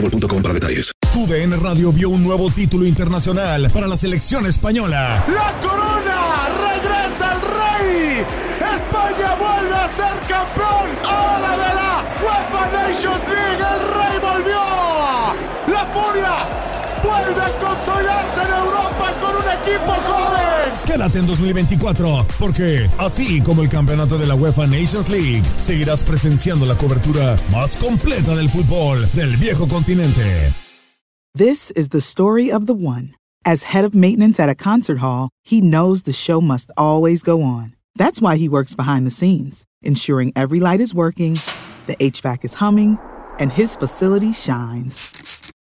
boostmobile.com para detalles. TUDN Radio vio un nuevo título internacional para la selección española. ¡La corona! ¡Regresa el rey! ¡España vuelve a ser campeón! ¡Ahora de la UEFA Nations League! ¡El rey volvió! Vuelve a consolidarse en Europa con un equipo joven. Quédate en 2024, porque así como el campeonato de la UEFA Nations League, seguirás presenciando la cobertura más completa del fútbol del viejo continente. This is the story of the one. As head of maintenance at a concert hall, he knows the show must always go on. That's why he works behind the scenes, ensuring every light is working, the HVAC is humming, and his facility shines.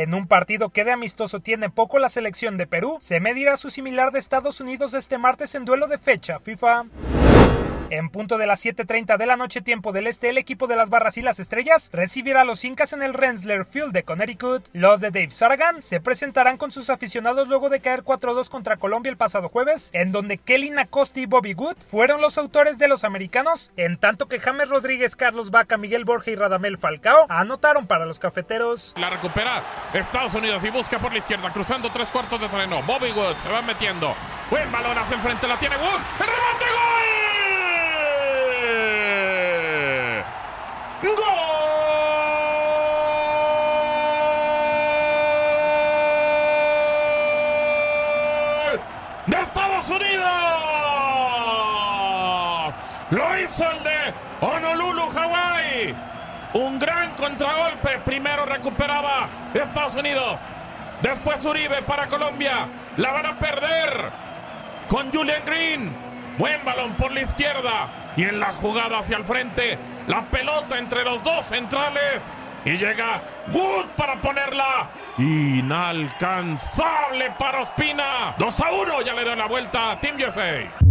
En un partido que de amistoso tiene poco la selección de Perú, se medirá su similar de Estados Unidos este martes en duelo de fecha FIFA. En punto de las 7.30 de la noche tiempo del este, el equipo de las Barras y las Estrellas recibirá a los Incas en el Rensselaer Field de Connecticut. Los de Dave Saragan se presentarán con sus aficionados luego de caer 4-2 contra Colombia el pasado jueves, en donde Kelly Nacosti y Bobby Good fueron los autores de los americanos, en tanto que James Rodríguez, Carlos Vaca, Miguel Borja y Radamel Falcao anotaron para los cafeteros. La recupera Estados Unidos y busca por la izquierda, cruzando tres cuartos de terreno. Bobby Wood se va metiendo. Buen balón hacia el frente, la tiene Wood. ¡El remate, gol! ¡Gol! ¡De Estados Unidos! Lo hizo el de Honolulu, Hawái. Un gran contragolpe. Primero recuperaba Estados Unidos. Después Uribe para Colombia. La van a perder con Julian Green. Buen balón por la izquierda. Y en la jugada hacia el frente. La pelota entre los dos centrales. Y llega Wood para ponerla. Inalcanzable para Ospina. 2 a 1. Ya le dio la vuelta. Team USA.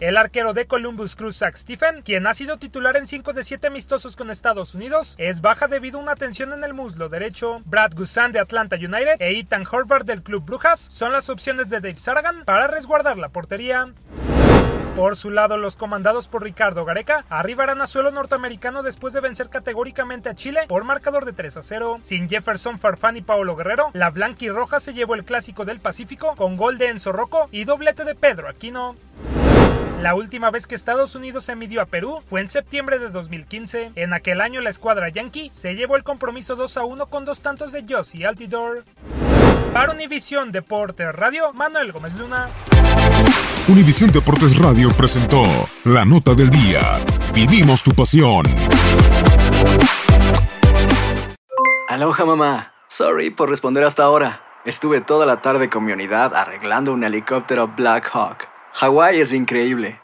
El arquero de Columbus Cruz, Zach Stephen, quien ha sido titular en 5 de 7 amistosos con Estados Unidos, es baja debido a una tensión en el muslo derecho. Brad Guzan de Atlanta United e Ethan Horvath del Club Brujas son las opciones de Dave Saragan para resguardar la portería. Por su lado, los comandados por Ricardo Gareca arribarán a suelo norteamericano después de vencer categóricamente a Chile por marcador de 3 a 0. Sin Jefferson Farfán y Paolo Guerrero, la blanca y roja se llevó el clásico del Pacífico con gol de Enzo Rocco y doblete de Pedro Aquino. La última vez que Estados Unidos se midió a Perú fue en septiembre de 2015. En aquel año la escuadra Yankee se llevó el compromiso 2 a 1 con dos tantos de Josie Altidor. Para Univisión Deportes Radio, Manuel Gómez Luna. Univisión Deportes Radio presentó La Nota del Día. Vivimos tu pasión. Aloha mamá. Sorry por responder hasta ahora. Estuve toda la tarde con mi unidad arreglando un helicóptero Black Hawk. Hawái es increíble.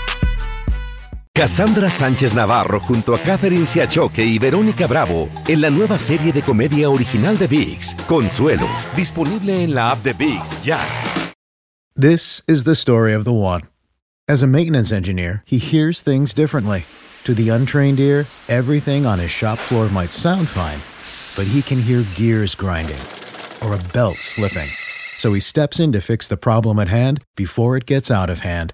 Cassandra Sánchez Navarro junto a Catherine Siachoque y Verónica Bravo en la nueva serie de comedia original de VIX, Consuelo, disponible en la app de VIX ya. This is the story of the one. As a maintenance engineer, he hears things differently. To the untrained ear, everything on his shop floor might sound fine, but he can hear gears grinding or a belt slipping. So he steps in to fix the problem at hand before it gets out of hand.